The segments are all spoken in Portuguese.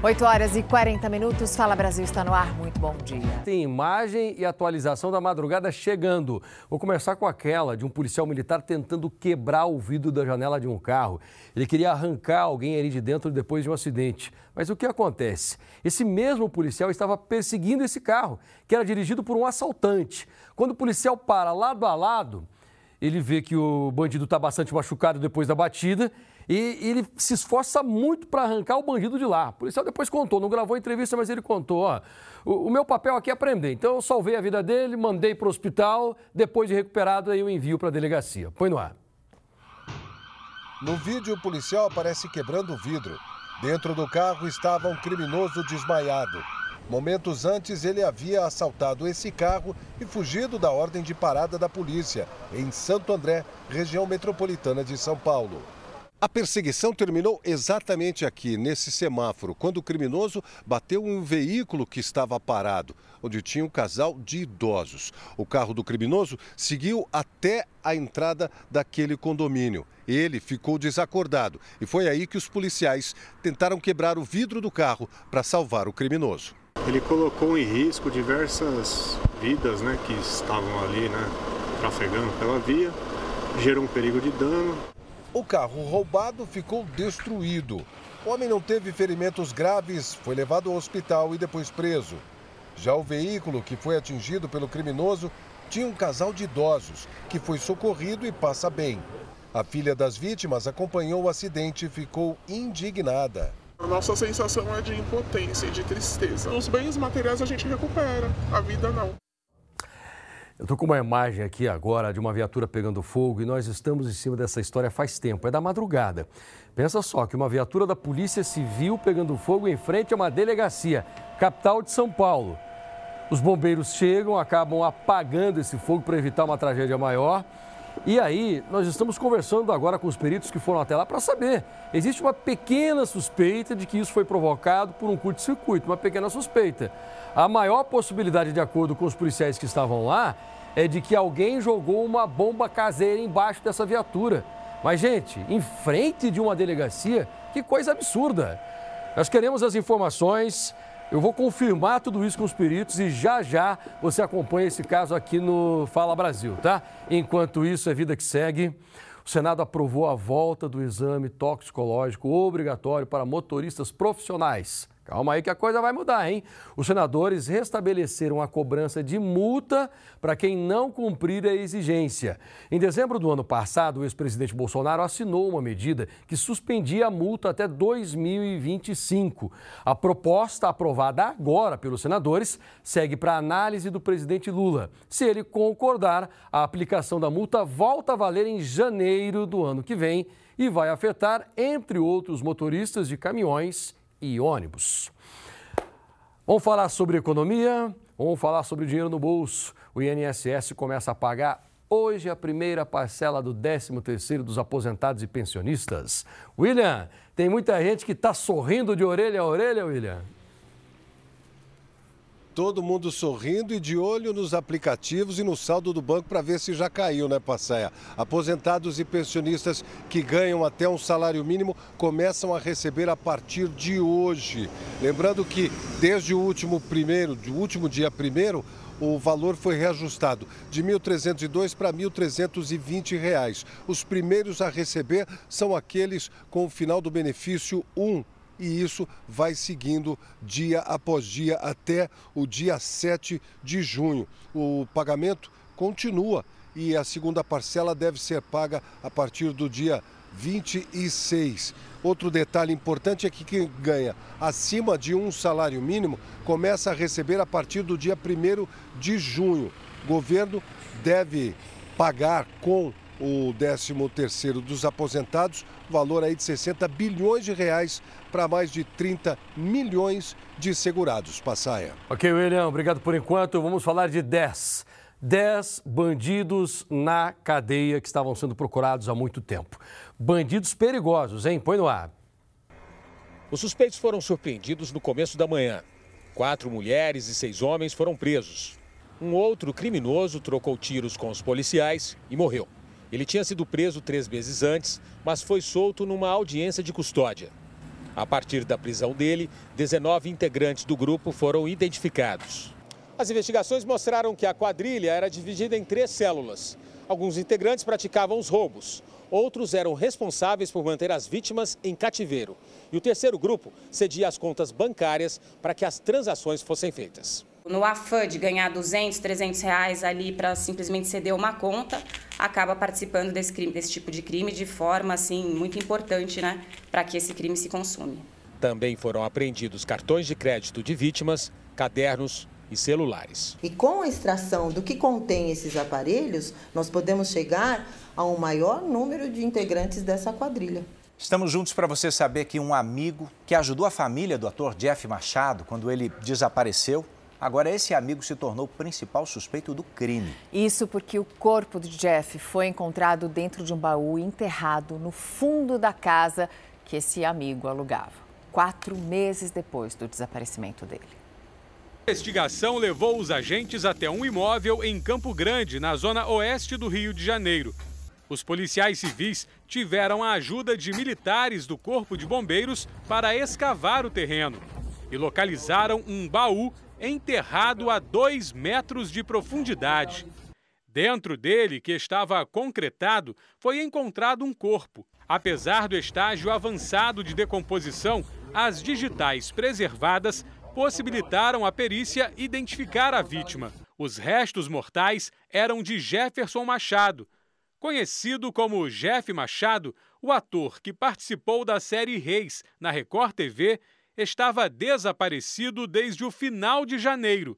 8 horas e 40 minutos. Fala Brasil está no ar. Muito bom dia. Tem imagem e atualização da madrugada chegando. Vou começar com aquela de um policial militar tentando quebrar o vidro da janela de um carro. Ele queria arrancar alguém ali de dentro depois de um acidente. Mas o que acontece? Esse mesmo policial estava perseguindo esse carro, que era dirigido por um assaltante. Quando o policial para lado a lado, ele vê que o bandido está bastante machucado depois da batida e ele se esforça muito para arrancar o bandido de lá. O policial depois contou, não gravou a entrevista, mas ele contou: ó, o, o, meu papel aqui é aprender. Então eu salvei a vida dele, mandei para o hospital, depois de recuperado, aí eu envio para a delegacia. Põe no ar. No vídeo, o policial aparece quebrando o vidro. Dentro do carro estava um criminoso desmaiado. Momentos antes, ele havia assaltado esse carro e fugido da ordem de parada da polícia, em Santo André, região metropolitana de São Paulo. A perseguição terminou exatamente aqui, nesse semáforo, quando o criminoso bateu em um veículo que estava parado, onde tinha um casal de idosos. O carro do criminoso seguiu até a entrada daquele condomínio. Ele ficou desacordado e foi aí que os policiais tentaram quebrar o vidro do carro para salvar o criminoso. Ele colocou em risco diversas vidas né, que estavam ali, né, trafegando pela via, gerou um perigo de dano. O carro roubado ficou destruído. O homem não teve ferimentos graves, foi levado ao hospital e depois preso. Já o veículo que foi atingido pelo criminoso tinha um casal de idosos que foi socorrido e passa bem. A filha das vítimas acompanhou o acidente e ficou indignada. A nossa sensação é de impotência e de tristeza. Os bens materiais a gente recupera, a vida não. Eu estou com uma imagem aqui agora de uma viatura pegando fogo e nós estamos em cima dessa história faz tempo, é da madrugada. Pensa só que uma viatura da Polícia Civil pegando fogo em frente a uma delegacia, capital de São Paulo. Os bombeiros chegam, acabam apagando esse fogo para evitar uma tragédia maior. E aí, nós estamos conversando agora com os peritos que foram até lá para saber. Existe uma pequena suspeita de que isso foi provocado por um curto-circuito, uma pequena suspeita. A maior possibilidade, de acordo com os policiais que estavam lá, é de que alguém jogou uma bomba caseira embaixo dessa viatura. Mas, gente, em frente de uma delegacia, que coisa absurda. Nós queremos as informações. Eu vou confirmar tudo isso com os peritos e já já você acompanha esse caso aqui no Fala Brasil, tá? Enquanto isso, é vida que segue. O Senado aprovou a volta do exame toxicológico obrigatório para motoristas profissionais. Calma aí que a coisa vai mudar, hein? Os senadores restabeleceram a cobrança de multa para quem não cumprir a exigência. Em dezembro do ano passado, o ex-presidente Bolsonaro assinou uma medida que suspendia a multa até 2025. A proposta aprovada agora pelos senadores segue para análise do presidente Lula. Se ele concordar, a aplicação da multa volta a valer em janeiro do ano que vem e vai afetar, entre outros motoristas de caminhões e ônibus. Vamos falar sobre economia, vamos falar sobre dinheiro no bolso. O INSS começa a pagar hoje a primeira parcela do 13º dos aposentados e pensionistas. William, tem muita gente que está sorrindo de orelha a orelha, William. Todo mundo sorrindo e de olho nos aplicativos e no saldo do banco para ver se já caiu, né, Passaia? Aposentados e pensionistas que ganham até um salário mínimo começam a receber a partir de hoje. Lembrando que desde o último primeiro, do último dia primeiro, o valor foi reajustado de R$ 1.302 para R$ 1.320. Os primeiros a receber são aqueles com o final do benefício 1 e isso vai seguindo dia após dia até o dia 7 de junho. O pagamento continua e a segunda parcela deve ser paga a partir do dia 26. Outro detalhe importante é que quem ganha acima de um salário mínimo começa a receber a partir do dia 1 de junho. O governo deve pagar com o 13º dos aposentados, valor aí de 60 bilhões de reais para mais de 30 milhões de segurados. Passaia. Ok, William, obrigado por enquanto. Vamos falar de 10. 10 bandidos na cadeia que estavam sendo procurados há muito tempo. Bandidos perigosos, hein? Põe no ar. Os suspeitos foram surpreendidos no começo da manhã. Quatro mulheres e seis homens foram presos. Um outro criminoso trocou tiros com os policiais e morreu. Ele tinha sido preso três meses antes, mas foi solto numa audiência de custódia. A partir da prisão dele, 19 integrantes do grupo foram identificados. As investigações mostraram que a quadrilha era dividida em três células. Alguns integrantes praticavam os roubos, outros eram responsáveis por manter as vítimas em cativeiro. E o terceiro grupo cedia as contas bancárias para que as transações fossem feitas. No afã de ganhar 200, 300 reais ali para simplesmente ceder uma conta, acaba participando desse, crime, desse tipo de crime de forma assim muito importante, né, para que esse crime se consuma. Também foram apreendidos cartões de crédito de vítimas, cadernos e celulares. E com a extração do que contém esses aparelhos, nós podemos chegar a um maior número de integrantes dessa quadrilha. Estamos juntos para você saber que um amigo que ajudou a família do ator Jeff Machado quando ele desapareceu Agora, esse amigo se tornou o principal suspeito do crime. Isso porque o corpo de Jeff foi encontrado dentro de um baú enterrado no fundo da casa que esse amigo alugava, quatro meses depois do desaparecimento dele. A investigação levou os agentes até um imóvel em Campo Grande, na zona oeste do Rio de Janeiro. Os policiais civis tiveram a ajuda de militares do Corpo de Bombeiros para escavar o terreno e localizaram um baú enterrado a dois metros de profundidade. Dentro dele, que estava concretado, foi encontrado um corpo. Apesar do estágio avançado de decomposição, as digitais preservadas possibilitaram a perícia identificar a vítima. Os restos mortais eram de Jefferson Machado. Conhecido como Jeff Machado, o ator que participou da série Reis na Record TV estava desaparecido desde o final de janeiro.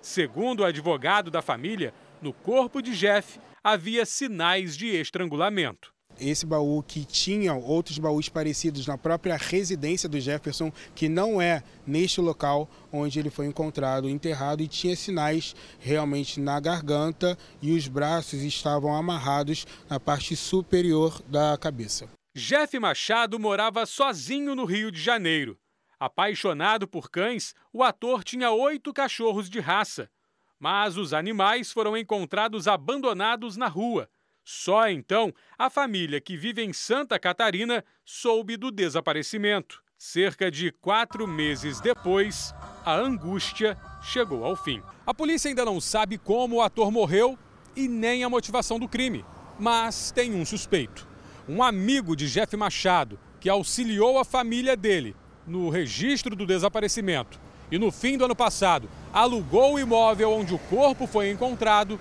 Segundo o advogado da família, no corpo de Jeff havia sinais de estrangulamento. Esse baú que tinha outros baús parecidos na própria residência do Jefferson, que não é neste local onde ele foi encontrado enterrado e tinha sinais realmente na garganta e os braços estavam amarrados na parte superior da cabeça. Jeff Machado morava sozinho no Rio de Janeiro. Apaixonado por cães, o ator tinha oito cachorros de raça. Mas os animais foram encontrados abandonados na rua. Só então a família que vive em Santa Catarina soube do desaparecimento. Cerca de quatro meses depois, a angústia chegou ao fim. A polícia ainda não sabe como o ator morreu e nem a motivação do crime, mas tem um suspeito. Um amigo de Jeff Machado, que auxiliou a família dele no registro do desaparecimento e no fim do ano passado alugou o imóvel onde o corpo foi encontrado,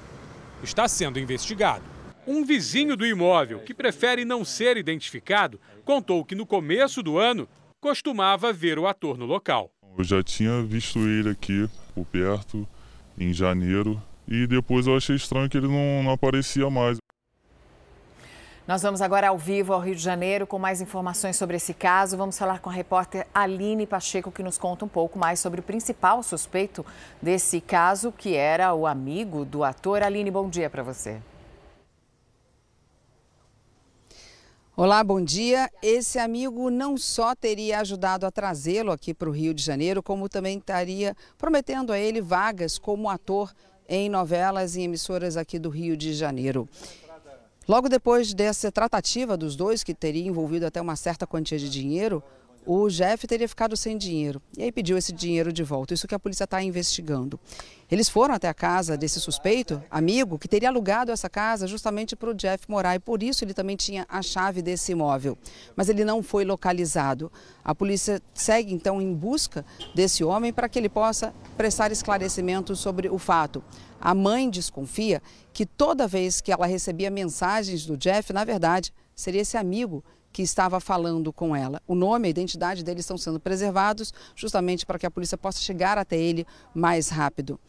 está sendo investigado. Um vizinho do imóvel, que prefere não ser identificado, contou que no começo do ano costumava ver o ator no local. Eu já tinha visto ele aqui por perto em janeiro e depois eu achei estranho que ele não, não aparecia mais. Nós vamos agora ao vivo ao Rio de Janeiro com mais informações sobre esse caso. Vamos falar com a repórter Aline Pacheco, que nos conta um pouco mais sobre o principal suspeito desse caso, que era o amigo do ator. Aline, bom dia para você. Olá, bom dia. Esse amigo não só teria ajudado a trazê-lo aqui para o Rio de Janeiro, como também estaria prometendo a ele vagas como ator em novelas e emissoras aqui do Rio de Janeiro. Logo depois dessa tratativa dos dois, que teria envolvido até uma certa quantia de dinheiro, o Jeff teria ficado sem dinheiro e aí pediu esse dinheiro de volta. Isso que a polícia está investigando. Eles foram até a casa desse suspeito, amigo, que teria alugado essa casa justamente para o Jeff morar e por isso ele também tinha a chave desse imóvel. Mas ele não foi localizado. A polícia segue então em busca desse homem para que ele possa prestar esclarecimentos sobre o fato. A mãe desconfia que toda vez que ela recebia mensagens do Jeff, na verdade, seria esse amigo que estava falando com ela. O nome e a identidade dele estão sendo preservados justamente para que a polícia possa chegar até ele mais rápido.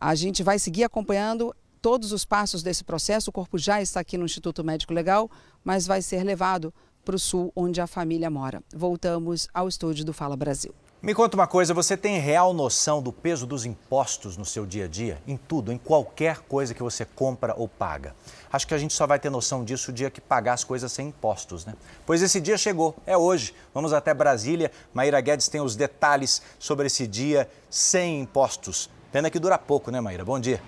A gente vai seguir acompanhando todos os passos desse processo. O corpo já está aqui no Instituto Médico Legal, mas vai ser levado para o sul, onde a família mora. Voltamos ao estúdio do Fala Brasil. Me conta uma coisa, você tem real noção do peso dos impostos no seu dia a dia? Em tudo, em qualquer coisa que você compra ou paga. Acho que a gente só vai ter noção disso o dia que pagar as coisas sem impostos, né? Pois esse dia chegou, é hoje. Vamos até Brasília. Maíra Guedes tem os detalhes sobre esse dia sem impostos. Pena que dura pouco, né, Maíra? Bom dia.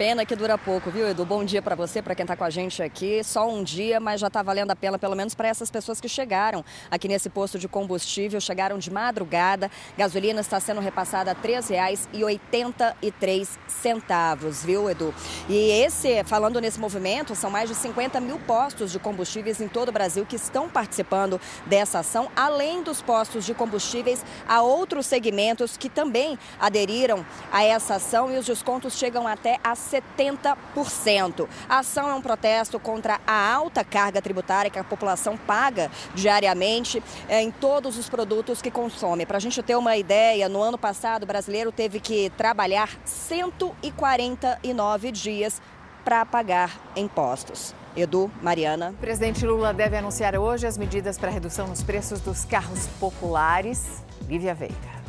Pena que dura pouco, viu, Edu? Bom dia para você, para quem está com a gente aqui. Só um dia, mas já está valendo a pena, pelo menos para essas pessoas que chegaram aqui nesse posto de combustível. Chegaram de madrugada. Gasolina está sendo repassada a R$ 3,83, viu, Edu? E esse, falando nesse movimento, são mais de 50 mil postos de combustíveis em todo o Brasil que estão participando dessa ação, além dos postos de combustíveis a outros segmentos que também aderiram a essa ação e os descontos chegam até a 70%. A ação é um protesto contra a alta carga tributária que a população paga diariamente é, em todos os produtos que consome. Para a gente ter uma ideia, no ano passado o brasileiro teve que trabalhar 149 dias para pagar impostos. Edu, Mariana. O presidente Lula deve anunciar hoje as medidas para redução nos preços dos carros populares. Lívia Veiga.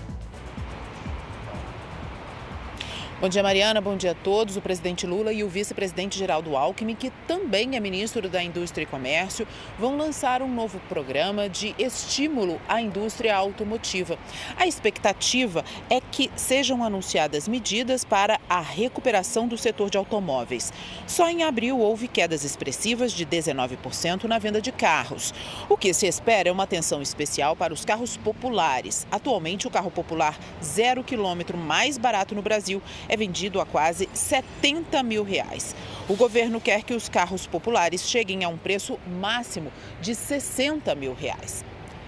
Bom dia, Mariana. Bom dia a todos. O presidente Lula e o vice-presidente Geraldo Alckmin, que também é ministro da Indústria e Comércio, vão lançar um novo programa de estímulo à indústria automotiva. A expectativa é que sejam anunciadas medidas para a recuperação do setor de automóveis. Só em abril houve quedas expressivas de 19% na venda de carros. O que se espera é uma atenção especial para os carros populares. Atualmente, o carro popular zero quilômetro mais barato no Brasil é vendido a quase 70 mil reais. O governo quer que os carros populares cheguem a um preço máximo de 60 mil reais.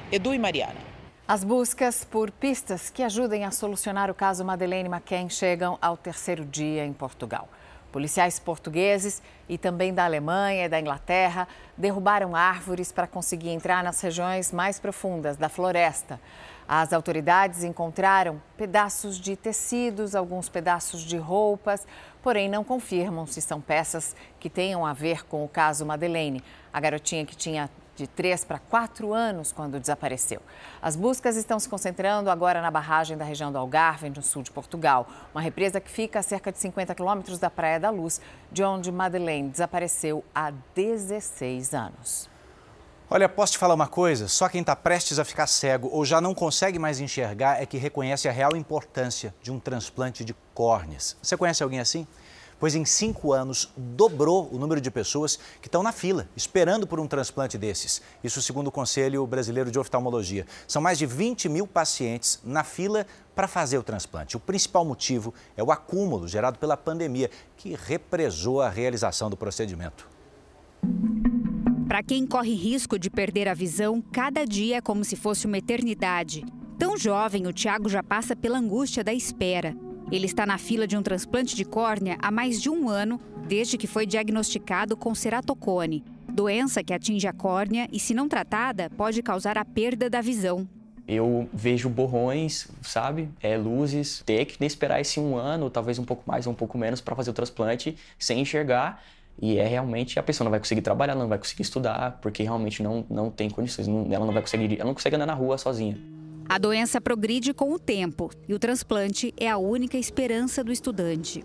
Edu e Mariana. As buscas por pistas que ajudem a solucionar o caso Madeleine McCann chegam ao terceiro dia em Portugal. Policiais portugueses e também da Alemanha e da Inglaterra derrubaram árvores para conseguir entrar nas regiões mais profundas da floresta. As autoridades encontraram pedaços de tecidos, alguns pedaços de roupas, porém não confirmam se são peças que tenham a ver com o caso Madeleine, a garotinha que tinha de 3 para 4 anos quando desapareceu. As buscas estão se concentrando agora na barragem da região do Algarve, no sul de Portugal, uma represa que fica a cerca de 50 quilômetros da Praia da Luz, de onde Madeleine desapareceu há 16 anos. Olha, posso te falar uma coisa? Só quem está prestes a ficar cego ou já não consegue mais enxergar é que reconhece a real importância de um transplante de córneas. Você conhece alguém assim? Pois em cinco anos dobrou o número de pessoas que estão na fila, esperando por um transplante desses. Isso segundo o Conselho Brasileiro de Oftalmologia. São mais de 20 mil pacientes na fila para fazer o transplante. O principal motivo é o acúmulo gerado pela pandemia, que represou a realização do procedimento. Para quem corre risco de perder a visão, cada dia é como se fosse uma eternidade. Tão jovem, o Tiago já passa pela angústia da espera. Ele está na fila de um transplante de córnea há mais de um ano, desde que foi diagnosticado com ceratocone, doença que atinge a córnea e, se não tratada, pode causar a perda da visão. Eu vejo borrões, sabe? É, luzes. Ter que esperar esse um ano, talvez um pouco mais ou um pouco menos, para fazer o transplante sem enxergar e é realmente a pessoa não vai conseguir trabalhar, não vai conseguir estudar, porque realmente não, não tem condições, não, ela não vai conseguir, ela não consegue andar na rua sozinha. A doença progride com o tempo e o transplante é a única esperança do estudante.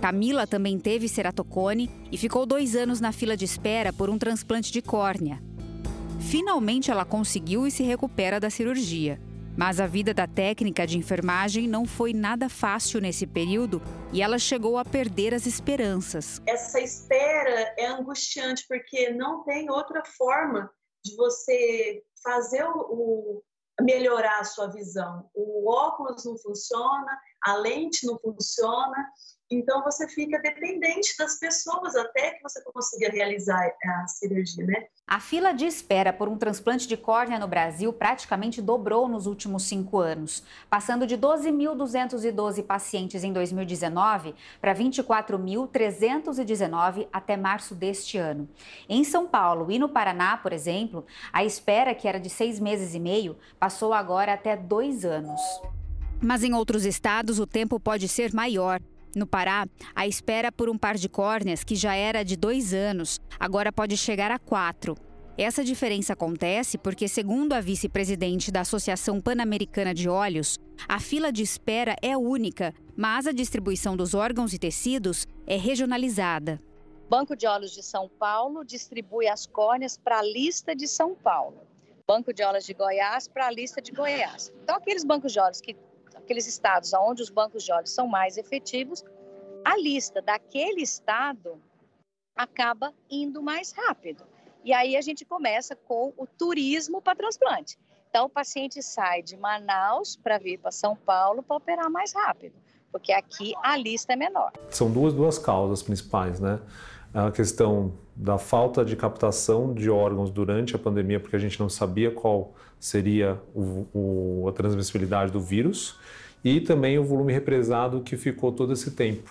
Camila também teve ceratocone e ficou dois anos na fila de espera por um transplante de córnea. Finalmente ela conseguiu e se recupera da cirurgia. Mas a vida da técnica de enfermagem não foi nada fácil nesse período e ela chegou a perder as esperanças. Essa espera é angustiante porque não tem outra forma de você fazer o, o melhorar a sua visão. O óculos não funciona, a lente não funciona, então você fica dependente das pessoas até que você consiga realizar a cirurgia, né? A fila de espera por um transplante de córnea no Brasil praticamente dobrou nos últimos cinco anos, passando de 12.212 pacientes em 2019 para 24.319 até março deste ano. Em São Paulo e no Paraná, por exemplo, a espera, que era de seis meses e meio, passou agora até dois anos. Mas em outros estados, o tempo pode ser maior. No Pará, a espera por um par de córneas, que já era de dois anos, agora pode chegar a quatro. Essa diferença acontece porque, segundo a vice-presidente da Associação Pan-Americana de Olhos, a fila de espera é única, mas a distribuição dos órgãos e tecidos é regionalizada. Banco de Olhos de São Paulo distribui as córneas para a lista de São Paulo. Banco de Olhos de Goiás para a lista de Goiás. Então, aqueles bancos de olhos que aqueles estados onde os bancos de olhos são mais efetivos, a lista daquele estado acaba indo mais rápido. E aí a gente começa com o turismo para transplante. Então, o paciente sai de Manaus para vir para São Paulo para operar mais rápido, porque aqui a lista é menor. São duas, duas causas principais, né? A questão da falta de captação de órgãos durante a pandemia, porque a gente não sabia qual seria o, o, a transmissibilidade do vírus, e também o volume represado que ficou todo esse tempo.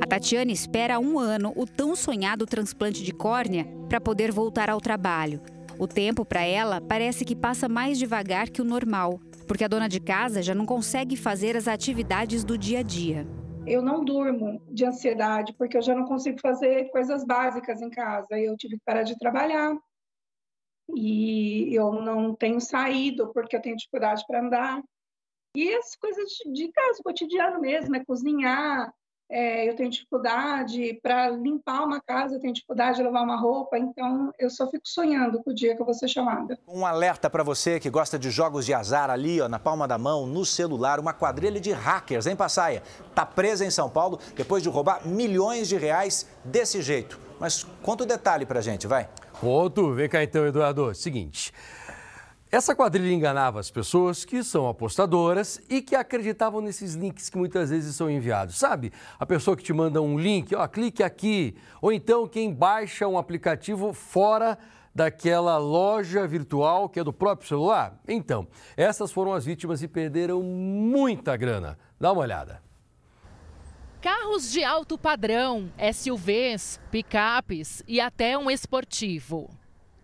A Tatiana espera há um ano o tão sonhado transplante de córnea para poder voltar ao trabalho. O tempo para ela parece que passa mais devagar que o normal, porque a dona de casa já não consegue fazer as atividades do dia a dia. Eu não durmo de ansiedade, porque eu já não consigo fazer coisas básicas em casa. Eu tive que parar de trabalhar e eu não tenho saído porque eu tenho dificuldade para andar. E as coisas de casa, cotidiano mesmo, é cozinhar, é, eu tenho dificuldade para limpar uma casa, eu tenho dificuldade de lavar uma roupa, então eu só fico sonhando com o dia que eu vou ser chamada. Um alerta para você que gosta de jogos de azar ali, ó, na palma da mão, no celular, uma quadrilha de hackers, em Passaia? Tá presa em São Paulo depois de roubar milhões de reais desse jeito. Mas conta o detalhe pra gente, vai. Conto, vem cá então, Eduardo. Seguinte, essa quadrilha enganava as pessoas que são apostadoras e que acreditavam nesses links que muitas vezes são enviados. Sabe? A pessoa que te manda um link, ó, clique aqui. Ou então quem baixa um aplicativo fora daquela loja virtual que é do próprio celular. Então, essas foram as vítimas e perderam muita grana. Dá uma olhada. Carros de alto padrão, SUVs, picapes e até um esportivo.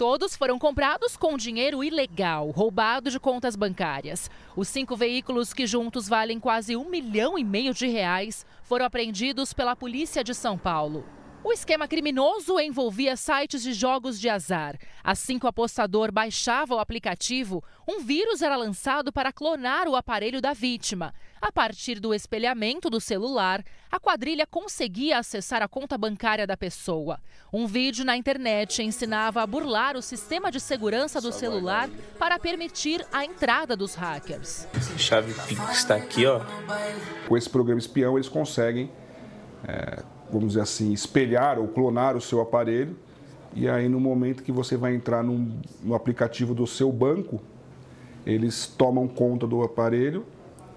Todos foram comprados com dinheiro ilegal, roubado de contas bancárias. Os cinco veículos, que juntos valem quase um milhão e meio de reais, foram apreendidos pela Polícia de São Paulo. O esquema criminoso envolvia sites de jogos de azar. Assim que o apostador baixava o aplicativo, um vírus era lançado para clonar o aparelho da vítima. A partir do espelhamento do celular, a quadrilha conseguia acessar a conta bancária da pessoa. Um vídeo na internet ensinava a burlar o sistema de segurança do celular para permitir a entrada dos hackers. A chave Pix está aqui, ó. Com esse programa espião, eles conseguem. É vamos dizer assim, espelhar ou clonar o seu aparelho. E aí, no momento que você vai entrar num, no aplicativo do seu banco, eles tomam conta do aparelho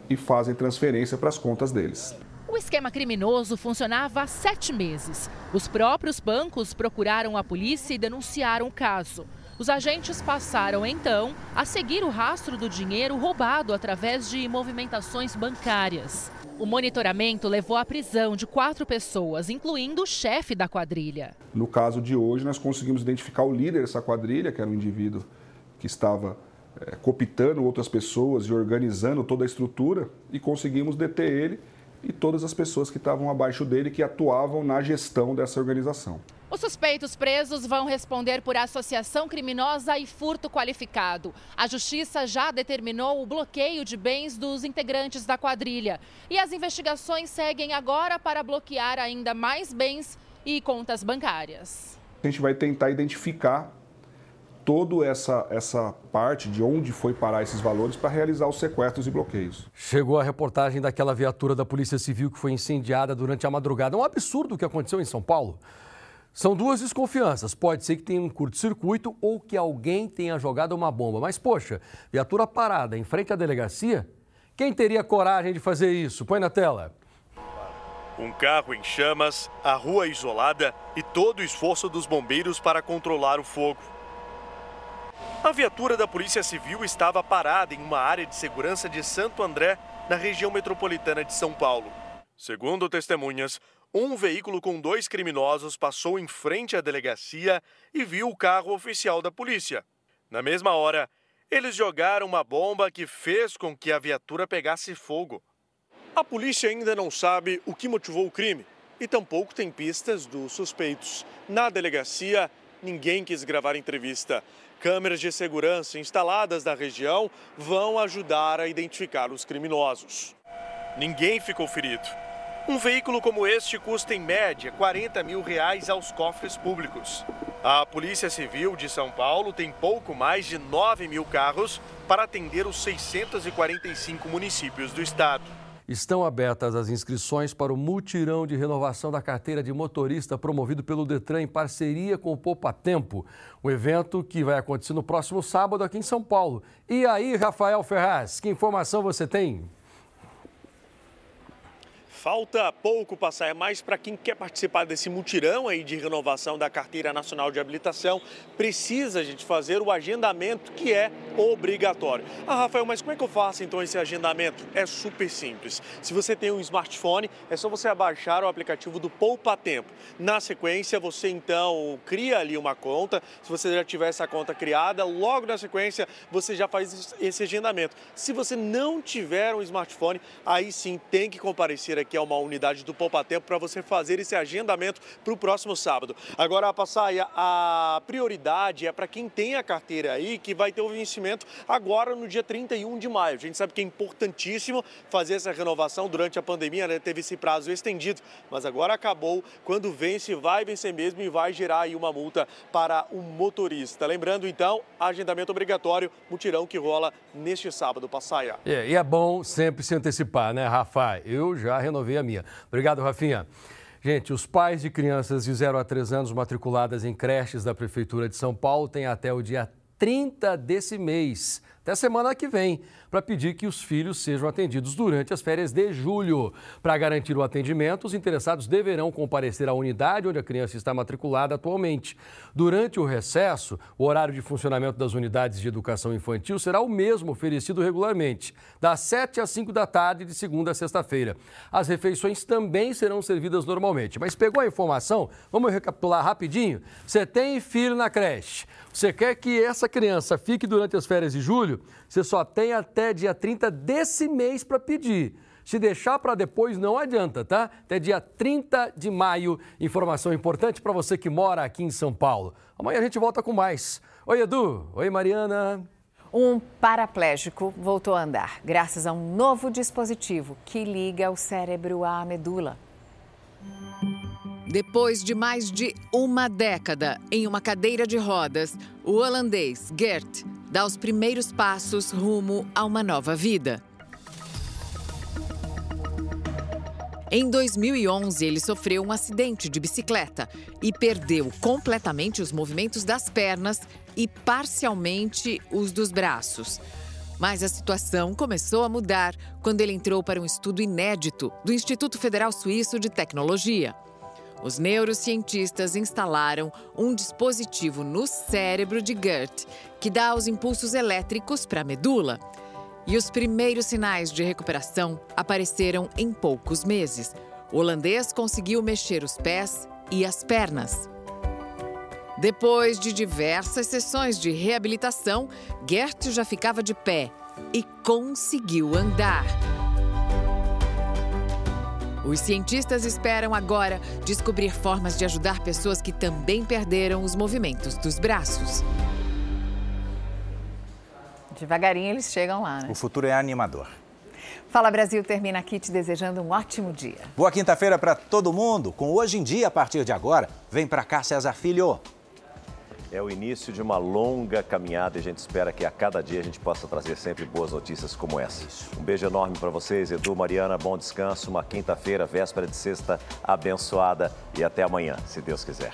e fazem transferência para as contas deles. O esquema criminoso funcionava há sete meses. Os próprios bancos procuraram a polícia e denunciaram o caso. Os agentes passaram então a seguir o rastro do dinheiro roubado através de movimentações bancárias. O monitoramento levou à prisão de quatro pessoas, incluindo o chefe da quadrilha. No caso de hoje, nós conseguimos identificar o líder dessa quadrilha, que era um indivíduo que estava é, outras pessoas e organizando toda a estrutura, e conseguimos deter ele e todas as pessoas que estavam abaixo dele que atuavam na gestão dessa organização. Os suspeitos presos vão responder por associação criminosa e furto qualificado. A justiça já determinou o bloqueio de bens dos integrantes da quadrilha. E as investigações seguem agora para bloquear ainda mais bens e contas bancárias. A gente vai tentar identificar toda essa, essa parte de onde foi parar esses valores para realizar os sequestros e bloqueios. Chegou a reportagem daquela viatura da Polícia Civil que foi incendiada durante a madrugada. É um absurdo o que aconteceu em São Paulo. São duas desconfianças. Pode ser que tenha um curto-circuito ou que alguém tenha jogado uma bomba. Mas, poxa, viatura parada em frente à delegacia? Quem teria coragem de fazer isso? Põe na tela. Um carro em chamas, a rua isolada e todo o esforço dos bombeiros para controlar o fogo. A viatura da Polícia Civil estava parada em uma área de segurança de Santo André, na região metropolitana de São Paulo. Segundo testemunhas, um veículo com dois criminosos passou em frente à delegacia e viu o carro oficial da polícia. Na mesma hora, eles jogaram uma bomba que fez com que a viatura pegasse fogo. A polícia ainda não sabe o que motivou o crime e tampouco tem pistas dos suspeitos. Na delegacia, ninguém quis gravar entrevista. Câmeras de segurança instaladas na região vão ajudar a identificar os criminosos. Ninguém ficou ferido. Um veículo como este custa em média 40 mil reais aos cofres públicos. A Polícia Civil de São Paulo tem pouco mais de 9 mil carros para atender os 645 municípios do estado. estão abertas as inscrições para o mutirão de renovação da carteira de motorista promovido pelo Detran em parceria com o Poupa Tempo. O evento que vai acontecer no próximo sábado aqui em São Paulo. E aí, Rafael Ferraz, que informação você tem? Falta pouco passar, é mais para quem quer participar desse mutirão aí de renovação da Carteira Nacional de Habilitação, precisa a gente fazer o agendamento que é obrigatório. Ah, Rafael, mas como é que eu faço então esse agendamento? É super simples. Se você tem um smartphone, é só você abaixar o aplicativo do Poupa Tempo. Na sequência, você então cria ali uma conta. Se você já tiver essa conta criada, logo na sequência você já faz esse agendamento. Se você não tiver um smartphone, aí sim tem que comparecer aqui que é uma unidade do Poupa Tempo, para você fazer esse agendamento para o próximo sábado. Agora, a Passaia, a prioridade é para quem tem a carteira aí, que vai ter o vencimento agora no dia 31 de maio. A gente sabe que é importantíssimo fazer essa renovação durante a pandemia, né? teve esse prazo estendido, mas agora acabou. Quando vence, vai vencer mesmo e vai gerar aí uma multa para o motorista. Lembrando, então, agendamento obrigatório, mutirão que rola neste sábado, Passaia. É, e é bom sempre se antecipar, né, Rafa? Eu já renovei resolver a minha. Obrigado, Rafinha. Gente, os pais de crianças de 0 a 3 anos matriculadas em creches da Prefeitura de São Paulo têm até o dia 30 desse mês até semana que vem, para pedir que os filhos sejam atendidos durante as férias de julho. Para garantir o atendimento, os interessados deverão comparecer à unidade onde a criança está matriculada atualmente. Durante o recesso, o horário de funcionamento das unidades de educação infantil será o mesmo oferecido regularmente, das 7 às 5 da tarde, de segunda a sexta-feira. As refeições também serão servidas normalmente. Mas pegou a informação? Vamos recapitular rapidinho? Você tem filho na creche. Você quer que essa criança fique durante as férias de julho? Você só tem até dia 30 desse mês para pedir. Se deixar para depois, não adianta, tá? Até dia 30 de maio. Informação importante para você que mora aqui em São Paulo. Amanhã a gente volta com mais. Oi, Edu. Oi, Mariana. Um paraplégico voltou a andar graças a um novo dispositivo que liga o cérebro à medula. Depois de mais de uma década em uma cadeira de rodas, o holandês Gert dá os primeiros passos rumo a uma nova vida. Em 2011, ele sofreu um acidente de bicicleta e perdeu completamente os movimentos das pernas e parcialmente os dos braços. Mas a situação começou a mudar quando ele entrou para um estudo inédito do Instituto Federal Suíço de Tecnologia. Os neurocientistas instalaram um dispositivo no cérebro de Gert que dá os impulsos elétricos para a medula. E os primeiros sinais de recuperação apareceram em poucos meses. O holandês conseguiu mexer os pés e as pernas. Depois de diversas sessões de reabilitação, Gert já ficava de pé e conseguiu andar. Os cientistas esperam agora descobrir formas de ajudar pessoas que também perderam os movimentos dos braços. Devagarinho eles chegam lá, né? O futuro é animador. Fala Brasil termina aqui te desejando um ótimo dia. Boa quinta-feira para todo mundo. Com Hoje em Dia, a partir de agora, vem para cá César Filho. É o início de uma longa caminhada e a gente espera que a cada dia a gente possa trazer sempre boas notícias como essa. Um beijo enorme para vocês, Edu, Mariana, bom descanso, uma quinta-feira, véspera de sexta abençoada e até amanhã, se Deus quiser.